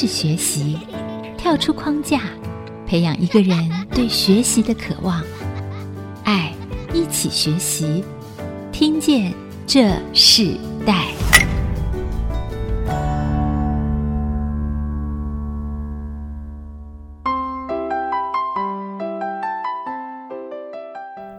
是学习，跳出框架，培养一个人对学习的渴望。爱，一起学习，听见这世代。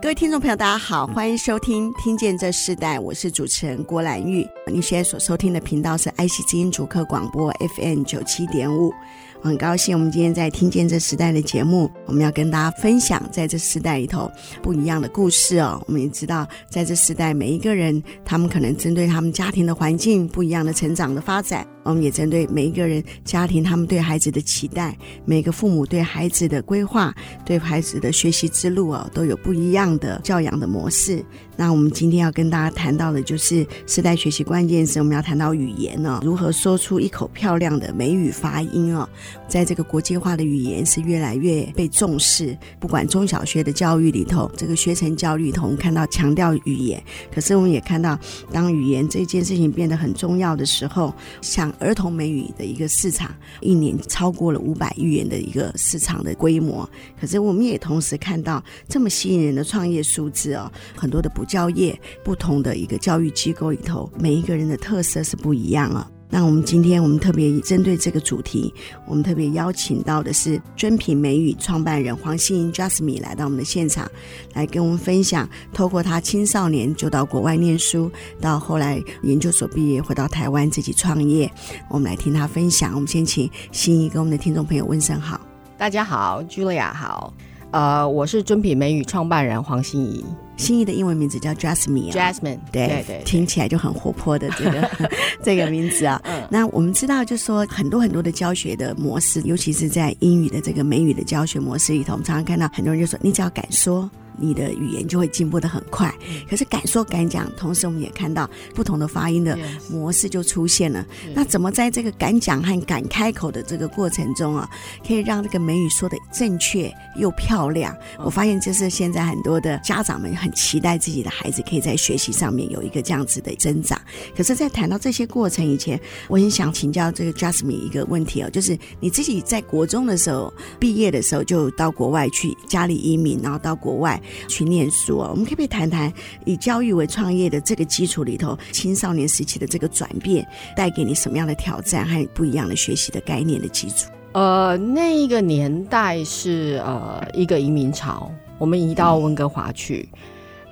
各位听众朋友，大家好，欢迎收听《听见这世代》，我是主持人郭兰玉。你现在所收听的频道是爱惜之音主客广播 FM 九七点五。很高兴，我们今天在《听见这时代》的节目，我们要跟大家分享在这时代里头不一样的故事哦。我们也知道，在这时代，每一个人他们可能针对他们家庭的环境不一样的成长的发展。我们也针对每一个人家庭，他们对孩子的期待，每个父母对孩子的规划，对孩子的学习之路哦，都有不一样的教养的模式。那我们今天要跟大家谈到的，就是时代学习观关键词，我们要谈到语言哦，如何说出一口漂亮的美语发音哦。在这个国际化的语言是越来越被重视，不管中小学的教育里头，这个学前教育里头，我们看到强调语言，可是我们也看到，当语言这件事情变得很重要的时候，像儿童美语的一个市场，一年超过了五百亿元的一个市场的规模。可是我们也同时看到这么吸引人的创业数字哦，很多的补教业不同的一个教育机构里头，每一个个人的特色是不一样啊。那我们今天我们特别针对这个主题，我们特别邀请到的是尊品美语创办人黄欣怡 Jasmine 来到我们的现场，来跟我们分享，透过他青少年就到国外念书，到后来研究所毕业回到台湾自己创业，我们来听他分享。我们先请欣怡跟我们的听众朋友问声好。大家好，Julia 好。呃，我是尊品美语创办人黄欣怡，欣怡的英文名字叫 Jasmine，Jasmine，、啊、Jasmine, 对，对，对，听起来就很活泼的这个 这个名字啊。嗯、那我们知道，就是说很多很多的教学的模式，尤其是在英语的这个美语的教学模式里头，我们常常看到很多人就说，你只要敢说。你的语言就会进步的很快。可是敢说敢讲，同时我们也看到不同的发音的模式就出现了。那怎么在这个敢讲和敢开口的这个过程中啊，可以让这个美语说的正确又漂亮？我发现这是现在很多的家长们很期待自己的孩子可以在学习上面有一个这样子的增长。可是，在谈到这些过程以前，我很想请教这个 Jasmine 一个问题哦，就是你自己在国中的时候毕业的时候就到国外去，家里移民，然后到国外。去念书啊，我们可不可以谈谈以教育为创业的这个基础里头，青少年时期的这个转变带给你什么样的挑战和不一样的学习的概念的基础？呃，那一个年代是呃一个移民潮，我们移到温哥华去。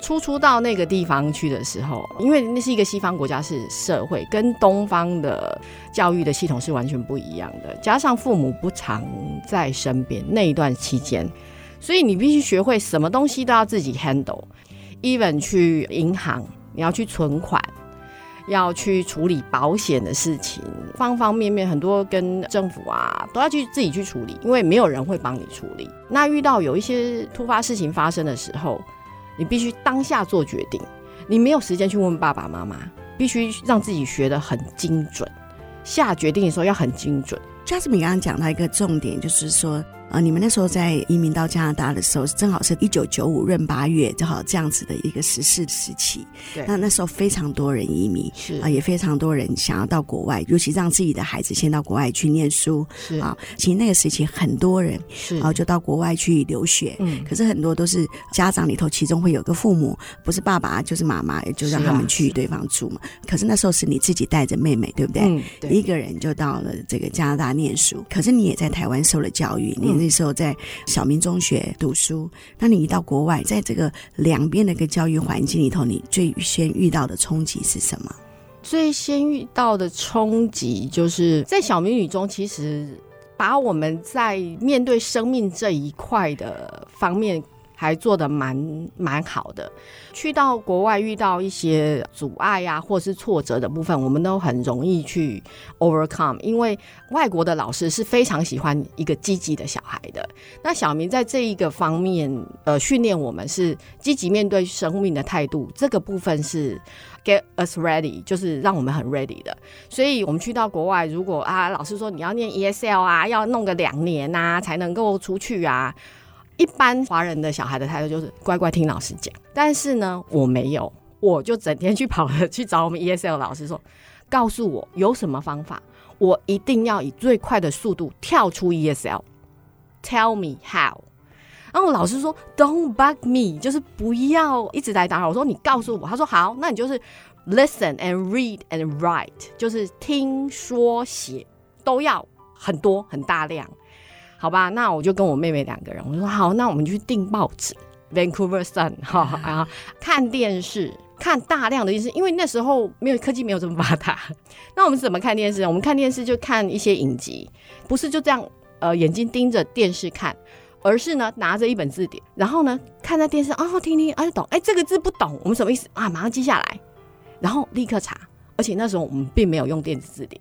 初初到那个地方去的时候，因为那是一个西方国家，是社会跟东方的教育的系统是完全不一样的，加上父母不常在身边，那一段期间。所以你必须学会什么东西都要自己 handle，even 去银行，你要去存款，要去处理保险的事情，方方面面很多跟政府啊都要去自己去处理，因为没有人会帮你处理。那遇到有一些突发事情发生的时候，你必须当下做决定，你没有时间去问爸爸妈妈，必须让自己学得很精准，下决定的时候要很精准。Jasmine 刚刚讲到一个重点，就是说。呃，你们那时候在移民到加拿大的时候，正好是一九九五闰八月，正好这样子的一个时事时期。对，那那时候非常多人移民，是啊、呃，也非常多人想要到国外，尤其让自己的孩子先到国外去念书。是啊，其实那个时期很多人，是然后就到国外去留学。嗯，可是很多都是家长里头，其中会有个父母，不是爸爸就是妈妈，就让他们去对方住嘛。可是那时候是你自己带着妹妹，对不对？嗯，对。一个人就到了这个加拿大念书，可是你也在台湾受了教育，你。那时候在小明中学读书，那你一到国外，在这个两边的一个教育环境里头，你最先遇到的冲击是什么？最先遇到的冲击就是在小明女中，其实把我们在面对生命这一块的方面。还做得蛮蛮好的。去到国外遇到一些阻碍呀、啊，或是挫折的部分，我们都很容易去 overcome。因为外国的老师是非常喜欢一个积极的小孩的。那小明在这一个方面，呃，训练我们是积极面对生命的态度。这个部分是 get us ready，就是让我们很 ready 的。所以我们去到国外，如果啊，老师说你要念 ESL 啊，要弄个两年啊，才能够出去啊。一般华人的小孩的态度就是乖乖听老师讲，但是呢，我没有，我就整天去跑去找我们 ESL 老师说，告诉我有什么方法，我一定要以最快的速度跳出 ESL。Tell me how。然后老师说，Don't bug me，就是不要一直来打扰。我说你告诉我，他说好，那你就是 listen and read and write，就是听说写都要很多很大量，好吧？那我就跟我妹妹两个人，我说好，那我们就去订报纸，Vancouver Sun，哈，然后看电视，看大量的电视，因为那时候没有科技没有这么发达。那我们怎么看电视？我们看电视就看一些影集，不是就这样，呃，眼睛盯着电视看。而是呢，拿着一本字典，然后呢，看在电视哦，听听，哎，懂，哎，这个字不懂，我们什么意思啊？马上记下来，然后立刻查。而且那时候我们并没有用电子字典，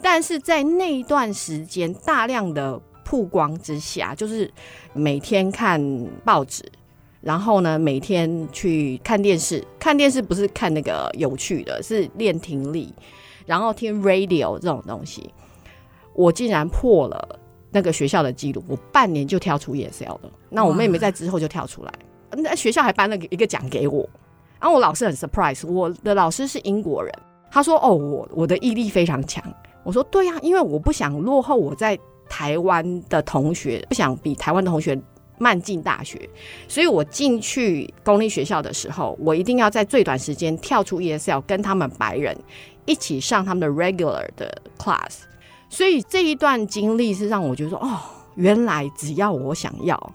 但是在那一段时间大量的曝光之下，就是每天看报纸，然后呢，每天去看电视。看电视不是看那个有趣的，是练听力，然后听 radio 这种东西，我竟然破了。那个学校的记录，我半年就跳出 ESL 了。那我妹妹在之后就跳出来，那学校还颁了一个奖给我。然后我老师很 surprise，我的老师是英国人，他说：“哦，我我的毅力非常强。”我说：“对呀，因为我不想落后我在台湾的同学，不想比台湾的同学慢进大学，所以我进去公立学校的时候，我一定要在最短时间跳出 ESL，跟他们白人一起上他们的 regular 的 class。”所以这一段经历是让我觉得说，哦，原来只要我想要，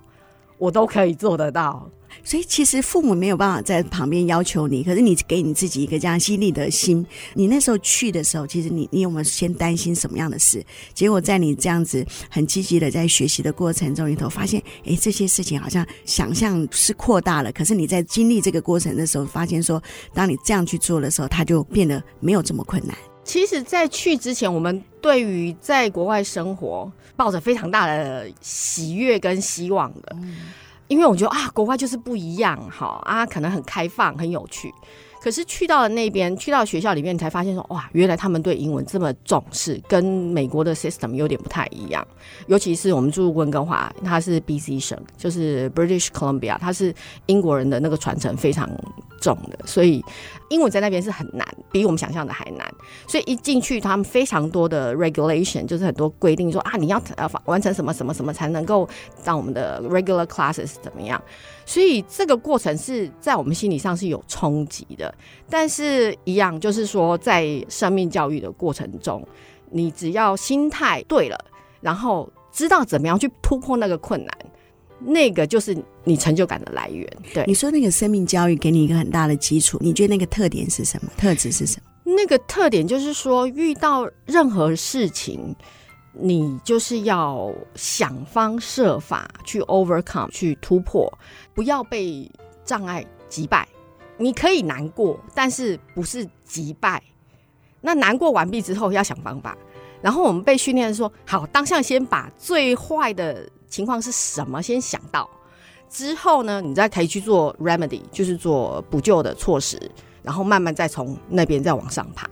我都可以做得到。所以其实父母没有办法在旁边要求你，可是你给你自己一个这样犀利的心。你那时候去的时候，其实你你有没有先担心什么样的事？结果在你这样子很积极的在学习的过程中里头，发现哎，这些事情好像想象是扩大了。可是你在经历这个过程的时候，发现说，当你这样去做的时候，它就变得没有这么困难。其实，在去之前，我们对于在国外生活抱着非常大的喜悦跟希望的，因为我觉得啊，国外就是不一样，哈啊，可能很开放、很有趣。可是去到了那边，去到学校里面，才发现说，哇，原来他们对英文这么重视，跟美国的 system 有点不太一样。尤其是我们住温哥华，它是 BC 省，就是 British Columbia，它是英国人的那个传承非常重的，所以。英文在那边是很难，比我们想象的还难。所以一进去，他们非常多的 regulation，就是很多规定说，啊，你要呃完成什么什么什么才能够让我们的 regular classes 怎么样。所以这个过程是在我们心理上是有冲击的。但是，一样就是说，在生命教育的过程中，你只要心态对了，然后知道怎么样去突破那个困难。那个就是你成就感的来源。对，你说那个生命教育给你一个很大的基础，你觉得那个特点是什么？特质是什么？那个特点就是说，遇到任何事情，你就是要想方设法去 overcome，去突破，不要被障碍击败。你可以难过，但是不是击败。那难过完毕之后，要想方法。然后我们被训练说，好，当下先把最坏的。情况是什么？先想到之后呢，你再可以去做 remedy，就是做补救的措施，然后慢慢再从那边再往上爬。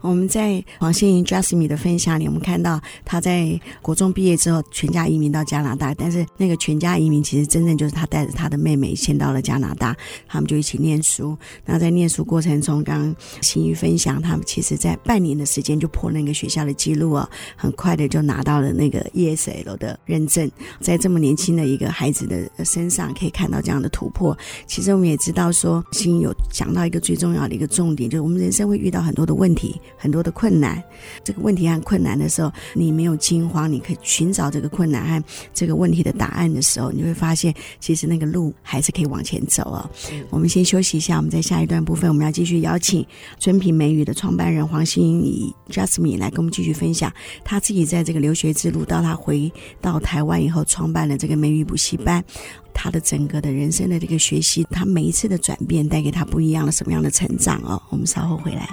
我们在黄心怡 Jasmine 的分享里，我们看到他在国中毕业之后，全家移民到加拿大。但是那个全家移民，其实真正就是他带着他的妹妹先到了加拿大，他们就一起念书。那在念书过程中，刚心怡分享，他们其实在半年的时间就破那个学校的记录哦，很快的就拿到了那个 ESL 的认证。在这么年轻的一个孩子的身上，可以看到这样的突破。其实我们也知道说，心怡有讲到一个最重要的一个重点，就是我们人生会遇到很多的问题。很多的困难，这个问题和困难的时候，你没有惊慌，你可以寻找这个困难和这个问题的答案的时候，你会发现，其实那个路还是可以往前走哦。我们先休息一下，我们在下一段部分，我们要继续邀请尊品美语的创办人黄心怡 Jasmine 来跟我们继续分享他自己在这个留学之路，到他回到台湾以后，创办了这个美语补习班，他的整个的人生的这个学习，他每一次的转变带给他不一样的什么样的成长哦。我们稍后回来。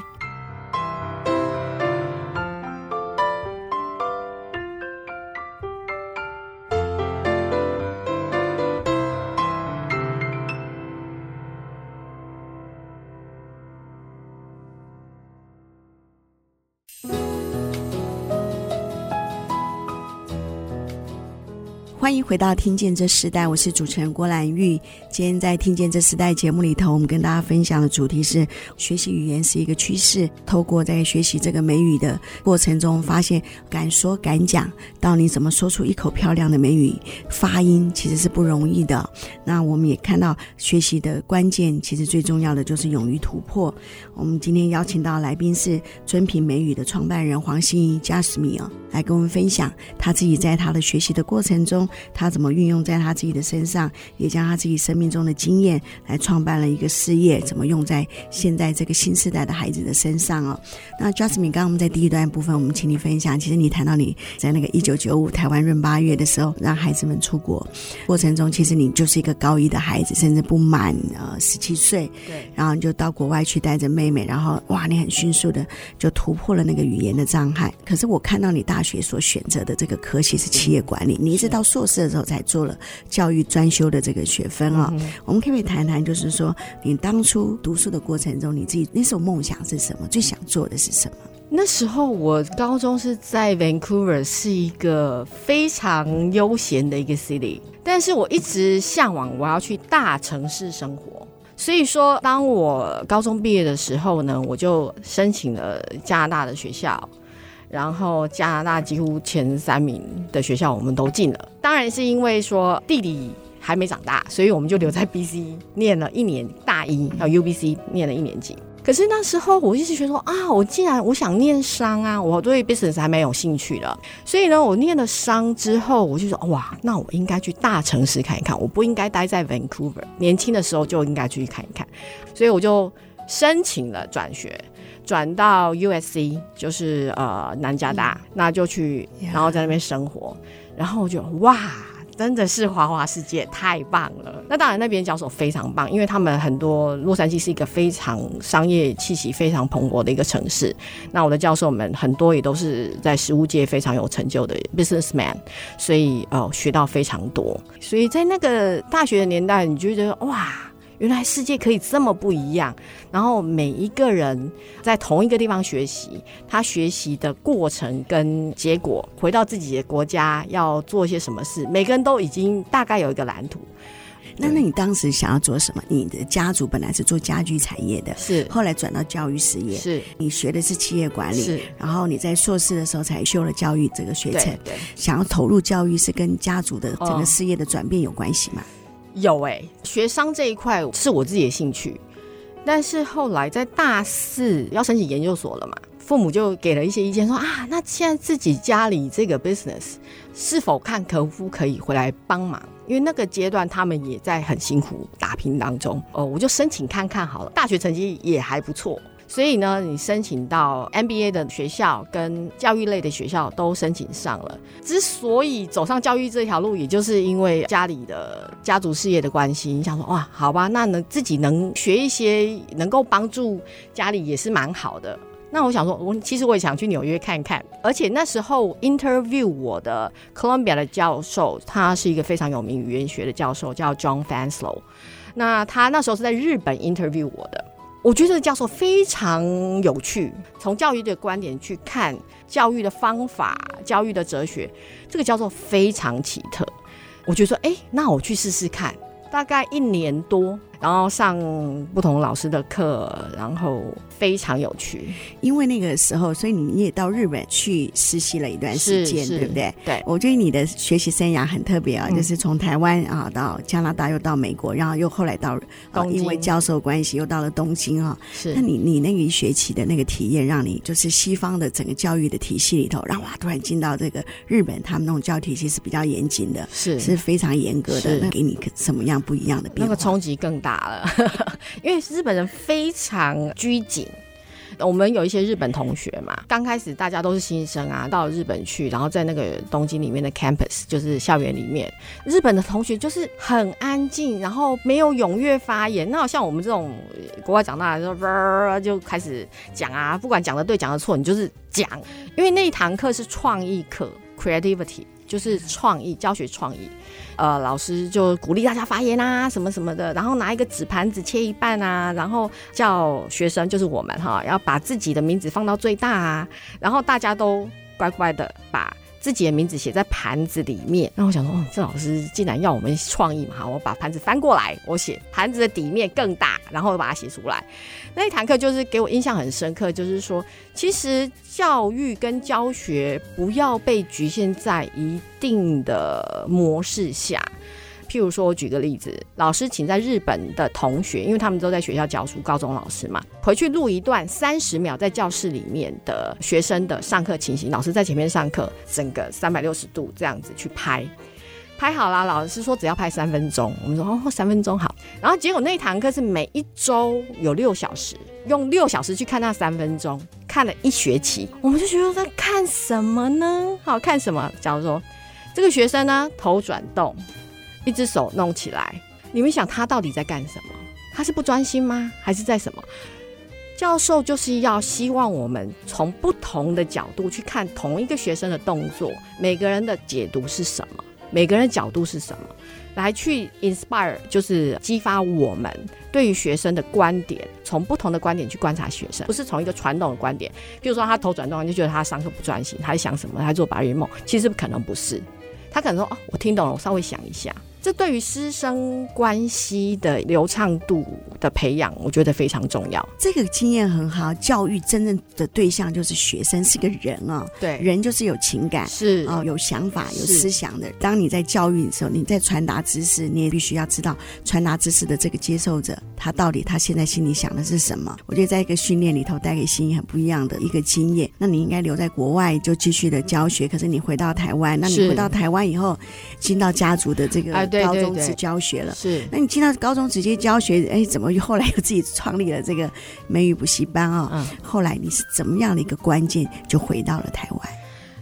欢迎回到《听见这时代》，我是主持人郭兰玉。今天在《听见这时代》节目里头，我们跟大家分享的主题是学习语言是一个趋势。透过在学习这个美语的过程中，发现敢说敢讲，到你怎么说出一口漂亮的美语发音，其实是不容易的。那我们也看到学习的关键，其实最重要的就是勇于突破。我们今天邀请到来宾是尊品美语的创办人黄心怡 Jasmine，来跟我们分享他自己在他的学习的过程中。他怎么运用在他自己的身上，也将他自己生命中的经验来创办了一个事业，怎么用在现在这个新时代的孩子的身上哦？那 Jasmine，刚刚我们在第一段部分，我们请你分享，其实你谈到你在那个一九九五台湾闰八月的时候，让孩子们出国过程中，其实你就是一个高一的孩子，甚至不满呃十七岁，对，然后你就到国外去带着妹妹，然后哇，你很迅速的就突破了那个语言的障碍。可是我看到你大学所选择的这个科系是企业管理，你一直到硕士的时候才做了教育专修的这个学分啊、哦嗯，我们可不可以谈谈，就是说你当初读书的过程中，你自己那时候梦想是什么？最想做的是什么？那时候我高中是在 Vancouver，是一个非常悠闲的一个 city，但是我一直向往我要去大城市生活。所以说，当我高中毕业的时候呢，我就申请了加拿大的学校。然后加拿大几乎前三名的学校我们都进了，当然是因为说弟弟还没长大，所以我们就留在 BC 念了一年大一，还有 UBC 念了一年级。可是那时候我一直觉得说啊，我既然我想念商啊，我对 business 还蛮有兴趣的，所以呢，我念了商之后，我就说哇，那我应该去大城市看一看，我不应该待在 Vancouver，年轻的时候就应该去看一看，所以我就申请了转学。转到 USC 就是呃南加大，嗯，那就去，然后在那边生活，然后我就哇，真的是花花世界，太棒了。那当然那边教授非常棒，因为他们很多洛杉矶是一个非常商业气息非常蓬勃的一个城市。那我的教授们很多也都是在实物界非常有成就的 businessman，所以哦学到非常多。所以在那个大学的年代，你就觉得哇。原来世界可以这么不一样，然后每一个人在同一个地方学习，他学习的过程跟结果，回到自己的国家要做些什么事，每个人都已经大概有一个蓝图。那那你当时想要做什么？你的家族本来是做家居产业的，是。后来转到教育事业，是。你学的是企业管理，是。然后你在硕士的时候才修了教育这个学程，对，对，想要投入教育是跟家族的整个事业的转变有关系吗？哦有哎、学商这一块是我自己的兴趣，但是后来在大四要申请研究所了嘛，父母就给了一些意见说啊，那现在自己家里这个 business 是否看可不可以回来帮忙？因为那个阶段他们也在很辛苦打拼当中哦，我就申请看看好了，大学成绩也还不错。所以呢，你申请到 MBA 的学校跟教育类的学校都申请上了。之所以走上教育这条路，也就是因为家里的家族事业的关系。你想说，哇，好吧，那能自己能学一些能够帮助家里也是蛮好的。那我想说，我其实我也想去纽约看看。而且那时候 interview 我的 Columbia 的教授，他是一个非常有名语言学的教授，叫 John Fanslow。那他那时候是在日本 interview 我的。我觉得这个教授非常有趣，从教育的观点去看教育的方法、教育的哲学，这个教授非常奇特。我就说，哎，那我去试试看。大概一年多，然后上不同老师的课，然后非常有趣。因为那个时候，所以你也到日本去实习了一段时间，对不对？对。我觉得你的学习生涯很特别啊，嗯、就是从台湾啊到加拿大，又到美国，然后又后来到因为教授关系又到了东京啊。是。那你你那个一学期的那个体验，让你就是西方的整个教育的体系里头，然后哇，突然进到这个日本，他们那种教育体系是比较严谨的，是是非常严格的，那给你什么样？不一样的变化，那个冲击更大了，因为日本人非常拘谨。我们有一些日本同学嘛，刚开始大家都是新生啊，到日本去，然后在那个东京里面的 campus，就是校园里面，日本的同学就是很安静，然后没有踊跃发言。那好像我们这种国外长大的时候，就开始讲啊，不管讲的对讲的错，你就是讲，因为那一堂课是创意课，creativity。就是创意教学创意，呃，老师就鼓励大家发言啊，什么什么的，然后拿一个纸盘子切一半啊，然后叫学生就是我们哈，要把自己的名字放到最大啊，然后大家都乖乖的把。自己的名字写在盘子里面。那我想说，哦，这老师竟然要我们创意嘛，好，我把盘子翻过来，我写盘子的底面更大，然后把它写出来。那一堂课就是给我印象很深刻，就是说，其实教育跟教学不要被局限在一定的模式下。譬如说，我举个例子，老师请在日本的同学，因为他们都在学校教书，高中老师嘛，回去录一段三十秒在教室里面的学生的上课情形，老师在前面上课，整个三百六十度这样子去拍，拍好了，老师说只要拍三分钟，我们说哦，三分钟好，然后结果那一堂课是每一周有六小时，用六小时去看那三分钟，看了一学期，我们就觉得在看什么呢？好，看什么？假如说这个学生呢，头转动。一只手弄起来，你们想他到底在干什么？他是不专心吗？还是在什么？教授就是要希望我们从不同的角度去看同一个学生的动作，每个人的解读是什么？每个人的角度是什么？来去 inspire，就是激发我们对于学生的观点，从不同的观点去观察学生，不是从一个传统的观点，比如说他头转动，就觉得他上课不专心，他在想什么？他在做白日梦？其实可能不是，他可能说哦，我听懂了，我稍微想一下。这对于师生关系的流畅度的培养，我觉得非常重要。这个经验很好，教育真正的对象就是学生，是个人啊、哦。对，人就是有情感，是哦，有想法、有思想的。当你在教育的时候，你在传达知识，你也必须要知道传达知识的这个接受者，他到底他现在心里想的是什么。我觉得在一个训练里头，带给心仪很不一样的一个经验。那你应该留在国外就继续的教学，可是你回到台湾，那你回到台湾以后，进到家族的这个。高中职教学了，是。那你进到高中直接教学，哎，怎么后来又自己创立了这个美语补习班啊、哦？嗯，后来你是怎么样的一个关键就回到了台湾？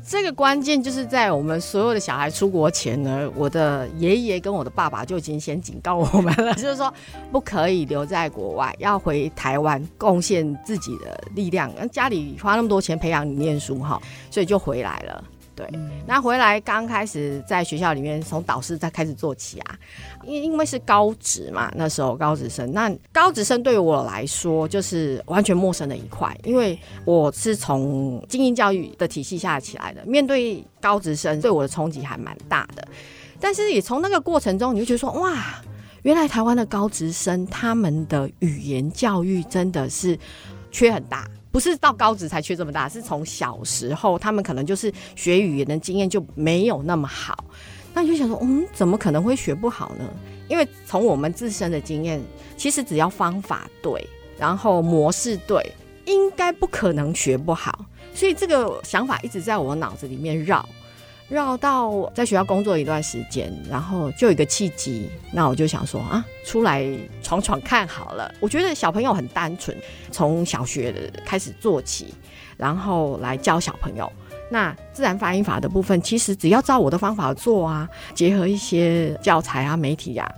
这个关键就是在我们所有的小孩出国前呢，我的爷爷跟我的爸爸就已经先警告我们了，就是说不可以留在国外，要回台湾贡献自己的力量。家里花那么多钱培养你念书哈，所以就回来了。对，那回来刚开始在学校里面从导师再开始做起啊，因因为是高职嘛，那时候高职生，那高职生对于我来说就是完全陌生的一块，因为我是从精英教育的体系下起来的，面对高职生对我的冲击还蛮大的，但是也从那个过程中，你就觉得说哇，原来台湾的高职生他们的语言教育真的是缺很大。不是到高职才缺这么大，是从小时候他们可能就是学语言的经验就没有那么好，那你就想说，嗯，怎么可能会学不好呢？因为从我们自身的经验，其实只要方法对，然后模式对，应该不可能学不好。所以这个想法一直在我脑子里面绕。绕到在学校工作一段时间，然后就有一个契机，那我就想说啊，出来闯闯看好了。我觉得小朋友很单纯，从小学开始做起，然后来教小朋友。那自然发音法的部分，其实只要照我的方法做啊，结合一些教材啊、媒体啊，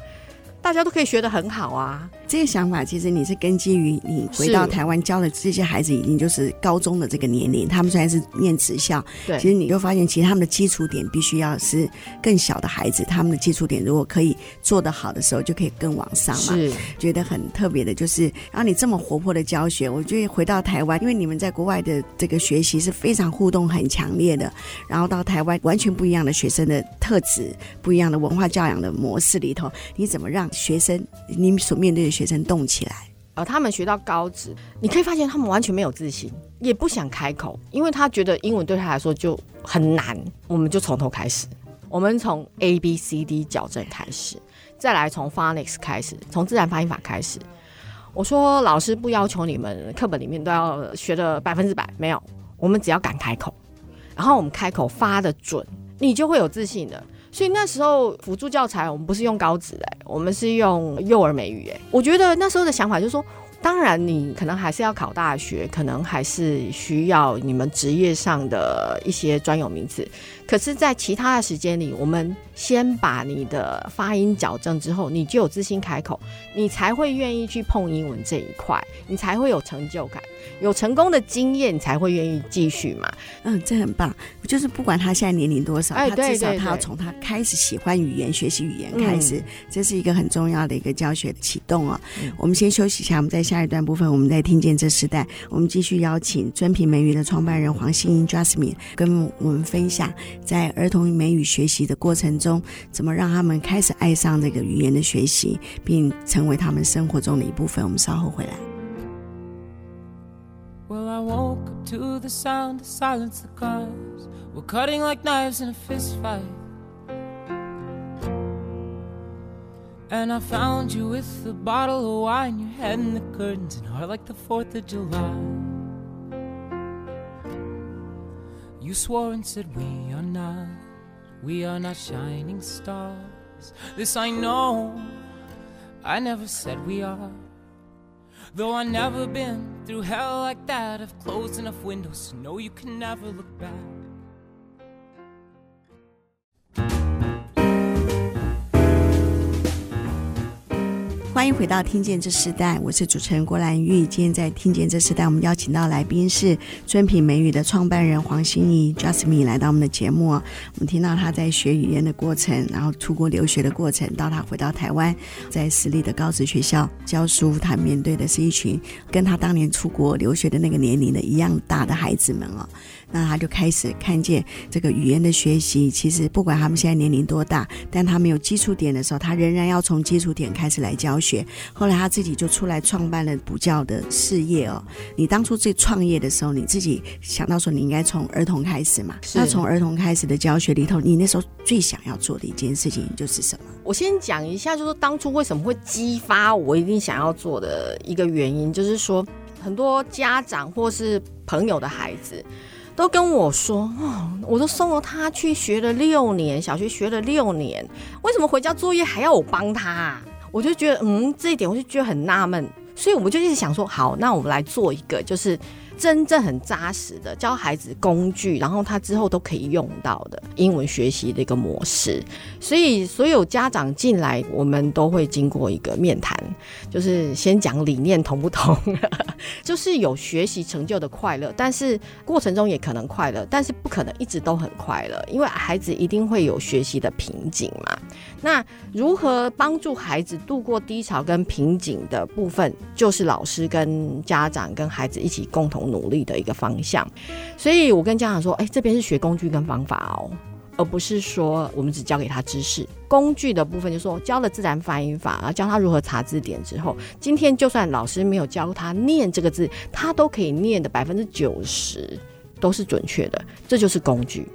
大家都可以学得很好啊。这个想法其实你是根基于你回到台湾教的这些孩子已经就是高中的这个年龄，他们虽然是念职校，对，其实你就发现其实他们的基础点必须要是更小的孩子，他们的基础点如果可以做得好的时候，就可以更往上嘛。是，觉得很特别的就是，然后你这么活泼的教学，我觉得回到台湾，因为你们在国外的这个学习是非常互动很强烈的，然后到台湾完全不一样的学生的特质，不一样的文化教养的模式里头，你怎么让学生你所面对的学生动起来，而他们学到高职，你可以发现他们完全没有自信，也不想开口，因为他觉得英文对他来说就很难。我们就从头开始，我们从 A B C D 矫正开始，再来从 Phonics 开始，从自然发音法开始。我说老师不要求你们课本里面都要学的百分之百，没有，我们只要敢开口，然后我们开口发的准，你就会有自信的。所以那时候辅助教材，我们不是用高职哎，我们是用幼儿美语哎。我觉得那时候的想法就是说，当然你可能还是要考大学，可能还是需要你们职业上的一些专有名词。可是，在其他的时间里，我们先把你的发音矫正之后，你就有自信开口，你才会愿意去碰英文这一块，你才会有成就感，有成功的经验，你才会愿意继续嘛。嗯，这很棒。就是不管他现在年龄多少，哎，他至少他要从他开始喜欢语言、学习语言开始，嗯，这是一个很重要的一个教学的启动啊。嗯，我们先休息一下，我们在下一段部分，我们再听见这时代，我们继续邀请尊品美语的创办人黄欣怡 Jasmine 跟我们分享，在儿童美语学习的过程中，怎么让他们开始爱上这个语言的学习，并成为他们生活中的一部分。我们稍后回来。Well, I woke up to the sound, silence the cars. We're cutting like knives in a fist fight. And I found you with a bottle of wine, your head in the curtains, and heart like the 4th of July. You swore and said, We are not, we are not shining stars. This I know, I never said we are. Though I never been through hell like that, I've closed enough windows to know you can never look back. 欢迎回到《听见这时代》，我是主持人郭兰玉。今天在《听见这时代》，我们邀请到来宾是尊品美语的创办人黄欣怡 Jasmine 来到我们的节目。我们听到他在学语言的过程，然后出国留学的过程，到他回到台湾，在私立的高职学校教书，他面对的是一群跟他当年出国留学的那个年龄的一样大的孩子们哦。那他就开始看见这个语言的学习，其实不管他们现在年龄多大，但他们有基础点的时候，他仍然要从基础点开始来教学。后来他自己就出来创办了补教的事业哦。你当初自己创业的时候，你自己想到说你应该从儿童开始嘛？那从儿童开始的教学里头，你那时候最想要做的一件事情就是什么？我先讲一下，就是当初为什么会激发我一定想要做的一个原因，就是说很多家长或是朋友的孩子。都跟我说，哦，我都送了他去学了六年，小学学了六年，为什么回家作业还要我帮他啊？我就觉得，嗯，这一点我就觉得很纳闷，所以我们就一直想说，好，那我们来做一个，就是。真正很扎实的教孩子工具，然后他之后都可以用到的英文学习的一个模式。所以所有家长进来，我们都会经过一个面谈，就是先讲理念同不同，就是有学习成就的快乐，但是过程中也可能快乐，但是不可能一直都很快乐，因为孩子一定会有学习的瓶颈嘛。那如何帮助孩子度过低潮跟瓶颈的部分，就是老师跟家长跟孩子一起共同努力的一个方向。所以我跟家长说，哎，这边是学工具跟方法哦，而不是说我们只教给他知识。工具的部分就是说教了自然发音法，然后教他如何查字典之后，今天就算老师没有教他念这个字，他都可以念的百分之九十都是准确的。这就是工具。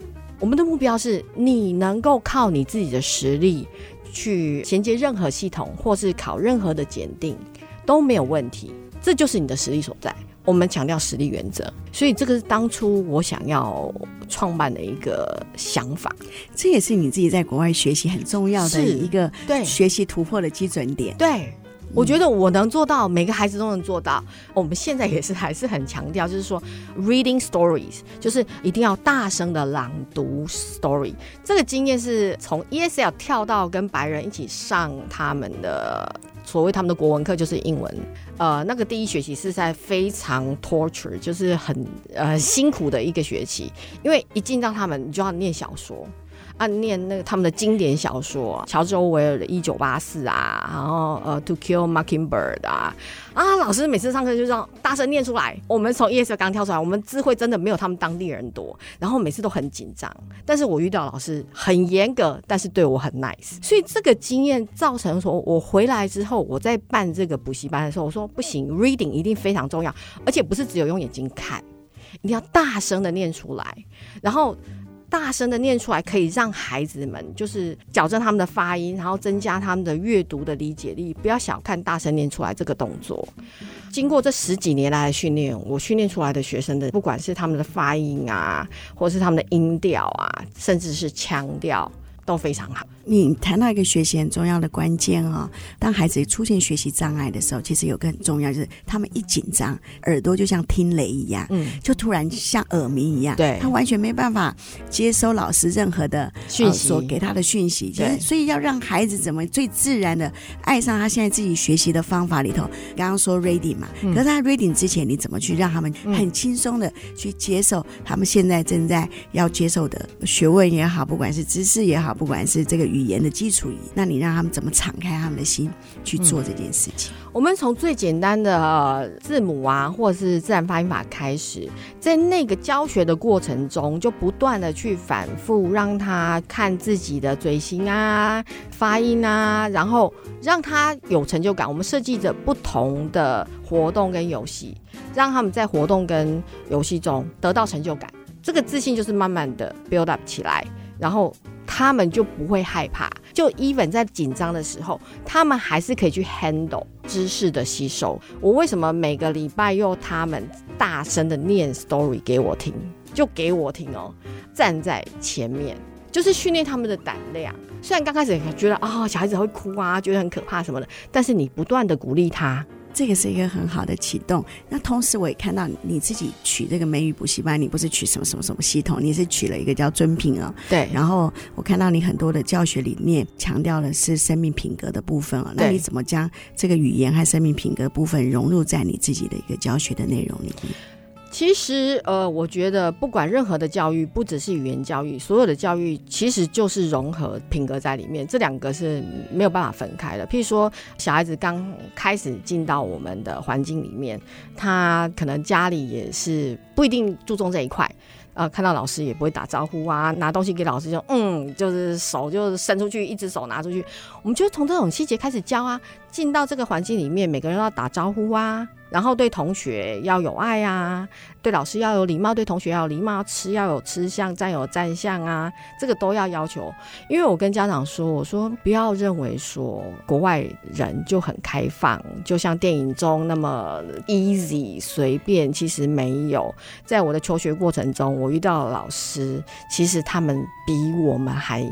我们的目标是你能够靠你自己的实力去衔接任何系统，或是考任何的检定都没有问题，这就是你的实力所在。我们强调实力原则，所以这个是当初我想要创办的一个想法。这也是你自己在国外学习很重要的一个对学习突破的基准点。对。我觉得我能做到，每个孩子都能做到。我们现在也是还是很强调，就是说，reading stories，就是一定要大声的朗读 story。这个经验是从 ESL 跳到跟白人一起上他们的所谓他们的国文课，就是英文。呃，那个第一学期是在非常 torture，就是很呃辛苦的一个学期，因为一进到他们，你就要念小说。暗念那个他们的经典小说，乔治·欧威尔的《一九八四》啊，然后呃，《To Kill Mockingbird》啊，啊，老师每次上课就这样大声念出来。我们从 ESL 刚跳出来，我们智慧真的没有他们当地人多，然后每次都很紧张。但是我遇到老师很严格，但是对我很 nice，所以这个经验造成说，我回来之后，我在办这个补习班的时候，我说不行，reading 一定非常重要，而且不是只有用眼睛看，一定要大声的念出来，然后。大声的念出来，可以让孩子们就是矫正他们的发音，然后增加他们的阅读的理解力。不要小看大声念出来这个动作。经过这十几年来的训练，我训练出来的学生的，不管是他们的发音啊，或是他们的音调啊，甚至是腔调，都非常好。你谈到一个学习很重要的关键哦，当孩子出现学习障碍的时候，其实有个很重要，就是他们一紧张，耳朵就像听雷一样，嗯，就突然像耳鸣一样，对，他完全没办法接收老师任何的讯息、呃、所给他的讯息。对，所以要让孩子怎么最自然的爱上他现在自己学习的方法里头。刚刚说 reading 嘛，可是他 reading 之前，你怎么去让他们很轻松的去接受他们现在正在要接受的学问也好，不管是知识也好，不管是这个。语言的基础，那你让他们怎么敞开他们的心去做这件事情？我们从最简单的字母啊，或者是自然发音法开始，在那个教学的过程中，就不断的去反复让他看自己的嘴型啊、发音啊，然后让他有成就感。我们设计着不同的活动跟游戏，让他们在活动跟游戏中得到成就感，这个自信就是慢慢的 build up 起来，然后。他们就不会害怕，就 even 在紧张的时候，他们还是可以去 handle 知识的吸收。我为什么每个礼拜要他们大声的念 story 给我听？就给我听哦，站在前面，就是训练他们的胆量。虽然刚开始觉得啊、小孩子会哭啊，觉得很可怕什么的，但是你不断的鼓励他。这个是一个很好的启动。那同时我也看到你自己取这个美语补习班，你不是取什么什么什么系统，你是取了一个叫尊品哦。对。然后我看到你很多的教学里面强调的是生命品格的部分哦。那你怎么将这个语言和生命品格部分融入在你自己的一个教学的内容里面？其实，呃，我觉得不管任何的教育，不只是语言教育，所有的教育其实就是融合品格在里面，这两个是没有办法分开的。譬如说，小孩子刚开始进到我们的环境里面，他可能家里也是不一定注重这一块，呃，看到老师也不会打招呼啊，拿东西给老师就嗯，就是手就伸出去，一只手拿出去，我们就从这种细节开始教啊，进到这个环境里面，每个人要打招呼啊。然后对同学要有爱啊，对老师要有礼貌，对同学要有礼貌，吃要有吃相，站有站相啊，这个都要要求。因为我跟家长说，我说不要认为说国外人就很开放，就像电影中那么 easy 随便，其实没有。在我的求学过程中，我遇到的老师，其实他们比我们还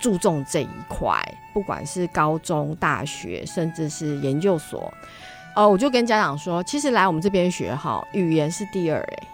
注重这一块，不管是高中、大学，甚至是研究所。哦，我就跟家长说，其实来我们这边学哈，语言是第二哎，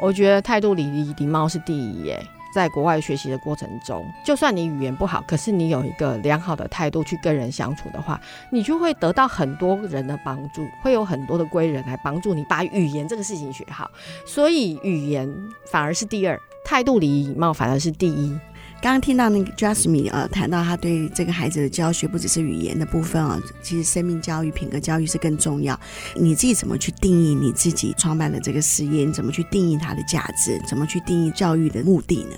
我觉得态度、礼仪、礼貌是第一哎。在国外学习的过程中，就算你语言不好，可是你有一个良好的态度去跟人相处的话，你就会得到很多人的帮助，会有很多的贵人来帮助你把语言这个事情学好。所以语言反而是第二，态度、礼仪、礼貌反而是第一。刚刚听到那个 Jasmine 呃谈到他对这个孩子的教学不只是语言的部分啊，其实生命教育、品格教育是更重要。你自己怎么去定义你自己创办的这个事业？你怎么去定义它的价值？怎么去定义教育的目的呢？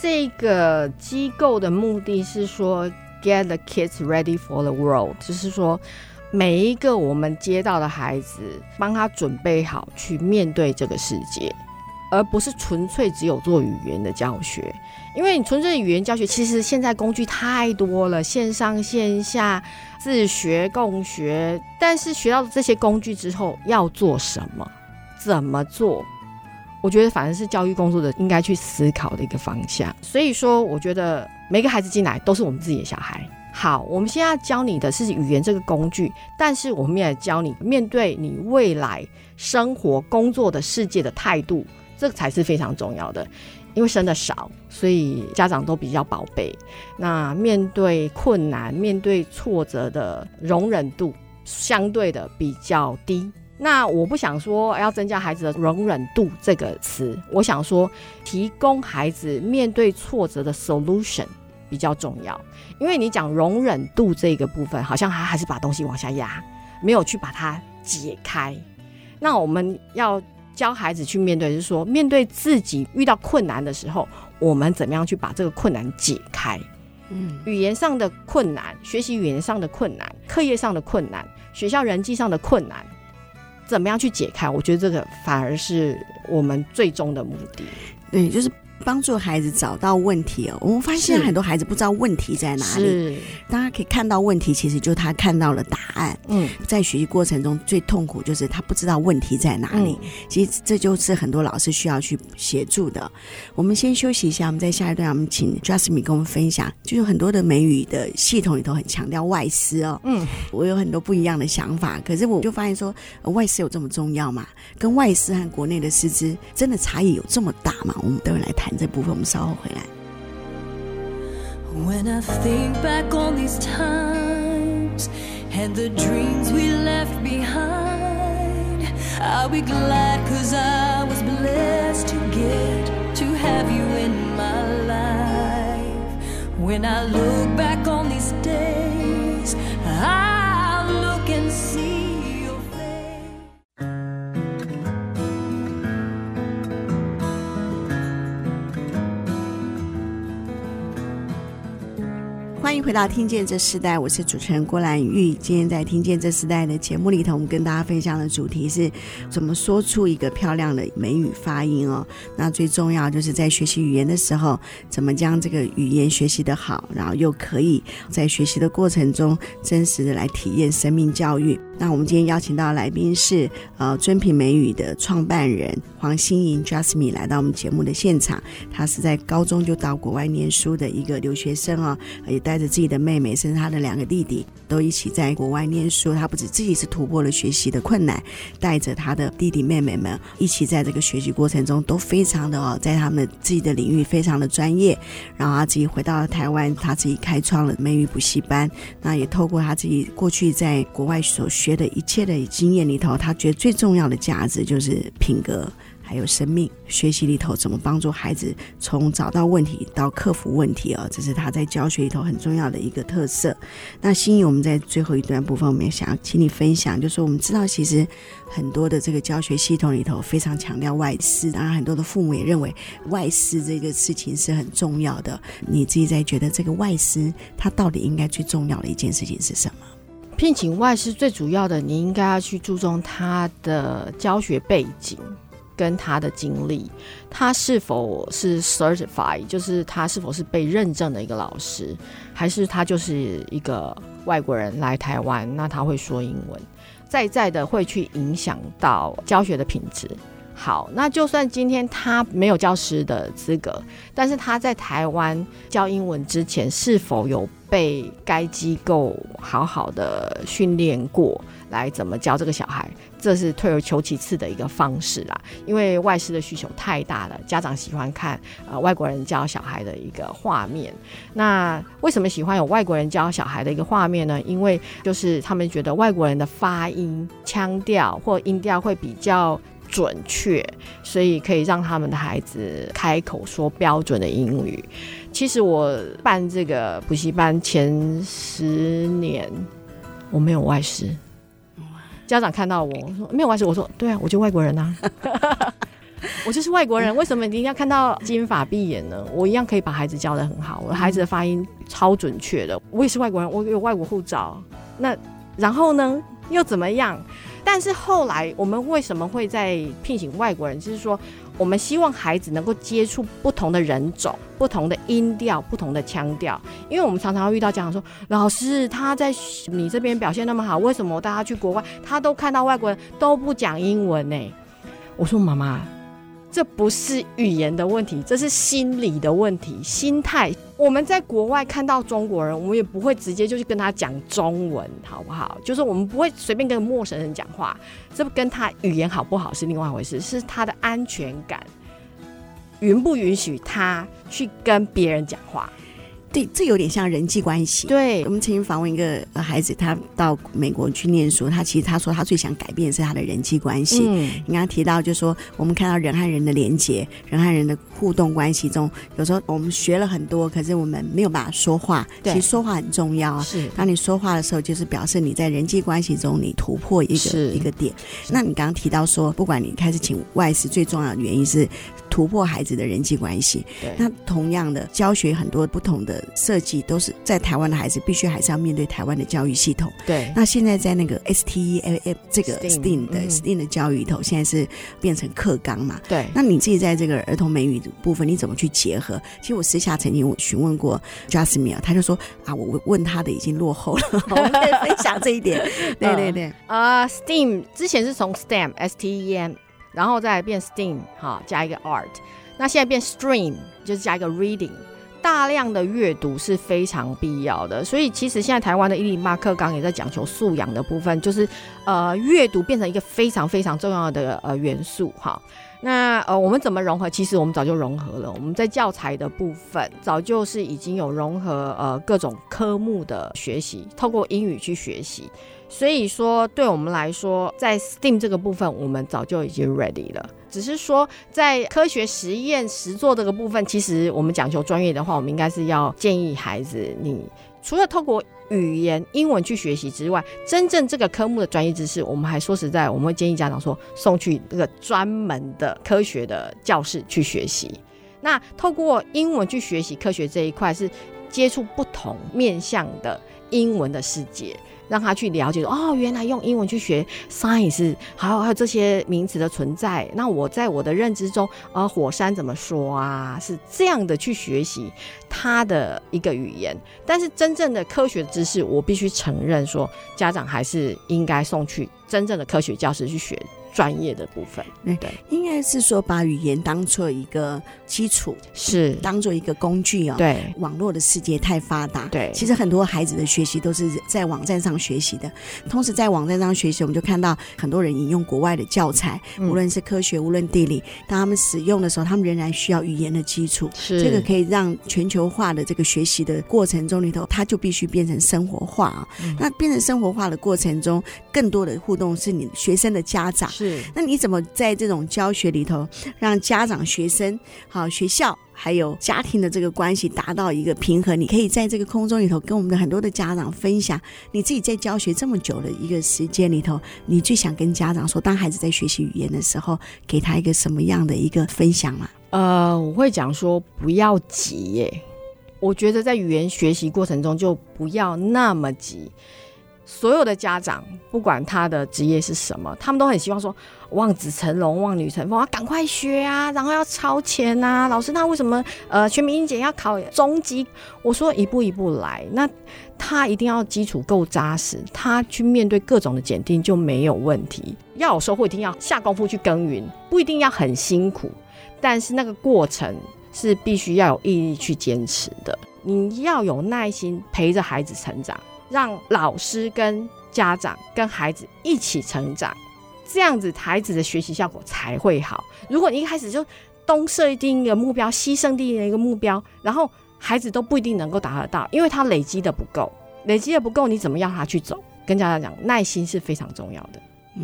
这个机构的目的是说 Get the kids ready for the world，就是说每一个我们接到的孩子，帮他准备好去面对这个世界。而不是纯粹只有做语言的教学，因为你纯粹语言教学，其实现在工具太多了，线上线下自学共学。但是学到这些工具之后，要做什么，怎么做？我觉得反而是教育工作者应该去思考的一个方向。所以说，我觉得每个孩子进来都是我们自己的小孩。好，我们现在教你的是语言这个工具，但是我们也教你面对你未来生活工作的世界的态度。这才是非常重要的，因为生的少，所以家长都比较宝贝。那面对困难、面对挫折的容忍度相对的比较低。那我不想说要增加孩子的容忍度这个词，我想说提供孩子面对挫折的 solution 比较重要。因为你讲容忍度这个部分，好像还还是把东西往下压，没有去把它解开。那我们要。教孩子去面对，就是说，面对自己遇到困难的时候，我们怎么样去把这个困难解开？嗯，语言上的困难，学习语言上的困难，课业上的困难，学校人际上的困难，怎么样去解开？我觉得这个反而是我们最终的目的。对，就是帮助孩子找到问题哦。我们发现很多孩子不知道问题在哪里。大家可以看到问题，其实就他看到了答案。嗯，在学习过程中最痛苦就是他不知道问题在哪里。嗯、其实这就是很多老师需要去协助的。我们先休息一下，我们在下一段我们请 Jasmine 跟我们分享，就是很多的美语的系统里头很强调外师哦。嗯，我有很多不一样的想法，可是我就发现说，外师有这么重要吗？跟外师和国内的师资真的差异有这么大吗？我们都会来谈这部分，我们稍后回来。When I think back on these times and the dreams we left behind, I'll be glad cause I was blessed to get to have you in my life. When I look back on these days, I'll look and see. 欢迎回到《听见这时代》，我是主持人郭兰玉。今天在《听见这时代》的节目里头，我们跟大家分享的主题是怎么说出一个漂亮的美语发音哦。那最重要就是在学习语言的时候，怎么将这个语言学习得好，然后又可以在学习的过程中真实的来体验生命教育。那我们今天邀请到来宾是呃尊品美语的创办人黄心莹 Jasmine 来到我们节目的现场。她是在高中就到国外念书的一个留学生哦，也带带着自己的妹妹，甚至他的两个弟弟都一起在国外念书。他不止自己是突破了学习的困难，带着他的弟弟妹妹们一起在这个学习过程中都非常的哦，在他们自己的领域非常的专业。然后他自己回到了台湾，他自己开创了美语补习班。那也透过他自己过去在国外所。学的一切的经验里头，他觉得最重要的价值就是品格，还有生命学习里头怎么帮助孩子从找到问题到克服问题哦，这是他在教学里头很重要的一个特色。那心仪，我们在最后一段部分，我们也想要请你分享，就是我们知道其实很多的这个教学系统里头非常强调外师，当然很多的父母也认为外师这个事情是很重要的。你自己在觉得这个外师他到底应该最重要的一件事情是什么？聘请外师最主要的，你应该要去注重他的教学背景跟他的经历，他是否是 certified，就是他是否是被认证的一个老师，还是他就是一个外国人来台湾，那他会说英文，在在的会去影响到教学的品质。好，那就算今天他没有教师的资格，但是他在台湾教英文之前，是否有被该机构好好的训练过，来怎么教这个小孩？这是退而求其次的一个方式啦。因为外师的需求太大了，家长喜欢看呃外国人教小孩的一个画面。那为什么喜欢有外国人教小孩的一个画面呢？因为就是他们觉得外国人的发音、腔调或音调会比较。准确，所以可以让他们的孩子开口说标准的英语。其实我办这个补习班前十年，我没有外师。家长看到我说没有外师，我说对啊，我就外国人啊，我就是外国人。为什么你一定要看到金发碧眼呢？我一样可以把孩子教得很好，我的孩子的发音超准确的。我也是外国人，我有外国护照。那然后呢，又怎么样？但是后来，我们为什么会在聘请外国人？就是说，我们希望孩子能够接触不同的人种、不同的音调、不同的腔调。因为我们常常会遇到家长说：“老师，他在你这边表现那么好，为什么我带他去国外，他都看到外国人都不讲英文呢？”我说：“妈妈。”这不是语言的问题，这是心理的问题，心态。我们在国外看到中国人，我们也不会直接就去跟他讲中文，好不好？就是我们不会随便跟陌生人讲话，这跟他语言好不好是另外一回事，是他的安全感，允不允许他去跟别人讲话。对，这有点像人际关系。对，我们曾经访问一个孩子，他到美国去念书，他其实他说他最想改变的是他的人际关系。嗯，你刚刚提到，就是说我们看到人和人的连接，人和人的互动关系中，有时候我们学了很多，可是我们没有办法说话。对，其实说话很重要。是，当你说话的时候，就是表示你在人际关系中你突破一个一个点。那你刚刚提到说，不管你开始请外师，最重要的原因是突破孩子的人际关系。对，那同样的教学很多不同的。设计都是在台湾的孩子必须还是要面对台湾的教育系统。对。那现在在那个 STEM 这个 STEAM 的 STEAM 的教育里头，现在是变成课纲嘛？对。那你自己在这个儿童美语的部分，你怎么去结合？其实我私下曾经我询问过 Jasmine，他就说啊，我问他的已经落后了。我们可以分享这一点。对对对。啊、uh,，STEAM 之前是从 STEM S T E M，然后再变 STEAM 哈，加一个 Art。那现在变 Stream 就是加一个 Reading。大量的阅读是非常必要的，所以其实现在台湾的一零八课纲也在讲求素养的部分，就是呃阅读变成一个非常非常重要的呃元素哈。那呃我们怎么融合？其实我们早就融合了，我们在教材的部分早就是已经有融合呃各种科目的学习，透过英语去学习。所以说，对我们来说，在 STEAM 这个部分，我们早就已经 ready 了。只是说，在科学实验实作这个部分，其实我们讲求专业的话，我们应该是要建议孩子，你除了透过语言英文去学习之外，真正这个科目的专业知识，我们还说实在，我们会建议家长说，送去那个专门的科学的教室去学习。那透过英文去学习科学这一块，是接触不同面向的英文的世界。让他去了解哦，原来用英文去学 science，还有还有这些名词的存在。那我在我的认知中，呃，火山怎么说啊？是这样的去学习他的一个语言。但是真正的科学知识，我必须承认说，家长还是应该送去真正的科学教室去学。专业的部分，对，应该是说把语言当做一个基础，是当做一个工具哦。对，网络的世界太发达，对，其实很多孩子的学习都是在网站上学习的。同时，在网站上学习，我们就看到很多人引用国外的教材，无论是科学，无论地理，当他们使用的时候，他们仍然需要语言的基础。是，这个可以让全球化的这个学习的过程中里头，它就必须变成生活化啊。那变成生活化的过程中，更多的互动是你学生的家长。是，那你怎么在这种教学里头，让家长、学生、好学校还有家庭的这个关系达到一个平衡？你可以在这个空中里头跟我们的很多的家长分享，你自己在教学这么久的一个时间里头，你最想跟家长说，当孩子在学习语言的时候，给他一个什么样的一个分享吗？呃，我会讲说不要急耶，我觉得在语言学习过程中就不要那么急。所有的家长，不管他的职业是什么，他们都很希望说望子成龙、望女成凤啊，赶快学啊，然后要超前啊。老师，那为什么呃全民英检要考中级？我说一步一步来，那他一定要基础够扎实，他去面对各种的检定就没有问题。要有收获，一定要下功夫去耕耘，不一定要很辛苦，但是那个过程是必须要有毅力去坚持的。你要有耐心陪着孩子成长。让老师跟家长跟孩子一起成长，这样子孩子的学习效果才会好。如果你一开始就东设定一个目标，西设定一个目标，然后孩子都不一定能够达得到，因为他累积的不够，累积的不够，你怎么要他去走？跟家长讲，耐心是非常重要的。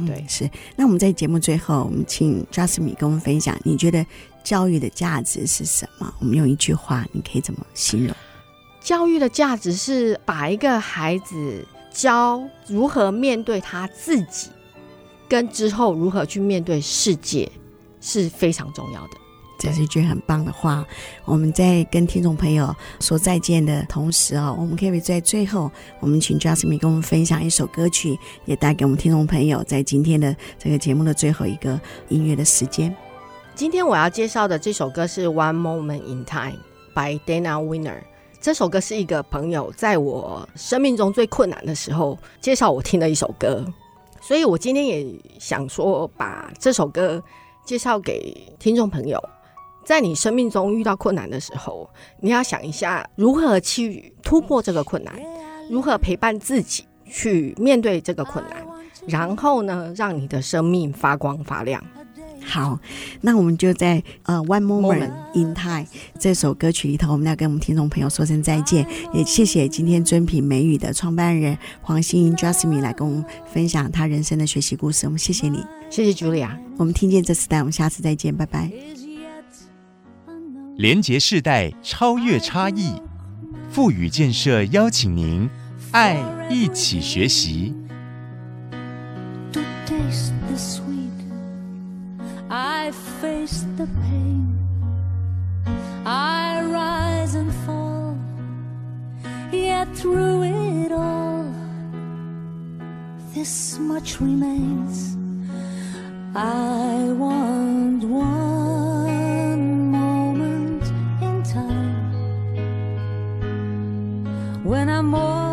对，嗯、是。那我们在节目最后，我们请 Jasmine 跟我们分享，你觉得教育的价值是什么？我们用一句话，你可以怎么形容？教育的价值是把一个孩子教如何面对他自己，跟之后如何去面对世界是非常重要的。这是一句很棒的话。我们在跟听众朋友说再见的同时啊，我们可以在最后，我们请 Jasmine 跟我们分享一首歌曲，也带给我们听众朋友在今天的这个节目的最后一个音乐的时间。今天我要介绍的这首歌是《One Moment in Time》by Dana Wiener。这首歌是一个朋友在我生命中最困难的时候介绍我听的一首歌，所以我今天也想说把这首歌介绍给听众朋友。在你生命中遇到困难的时候，你要想一下如何去突破这个困难，如何陪伴自己去面对这个困难，然后呢，让你的生命发光发亮。好，那我们就在呃《One Moment in Time》这首歌曲里头，我们要跟我们听众朋友说声再见，也谢谢今天尊品美语的创办人黄欣莹 Jasmine 来跟我们分享他人生的学习故事。我们谢谢你，谢谢 Julia。我们听见这时代，我们下次再见，拜拜。连结世代，超越差异，富予建设邀请您爱一起学习。I face the pain. I rise and fall. Yet through it all, this much remains. I want one moment in time when I'm.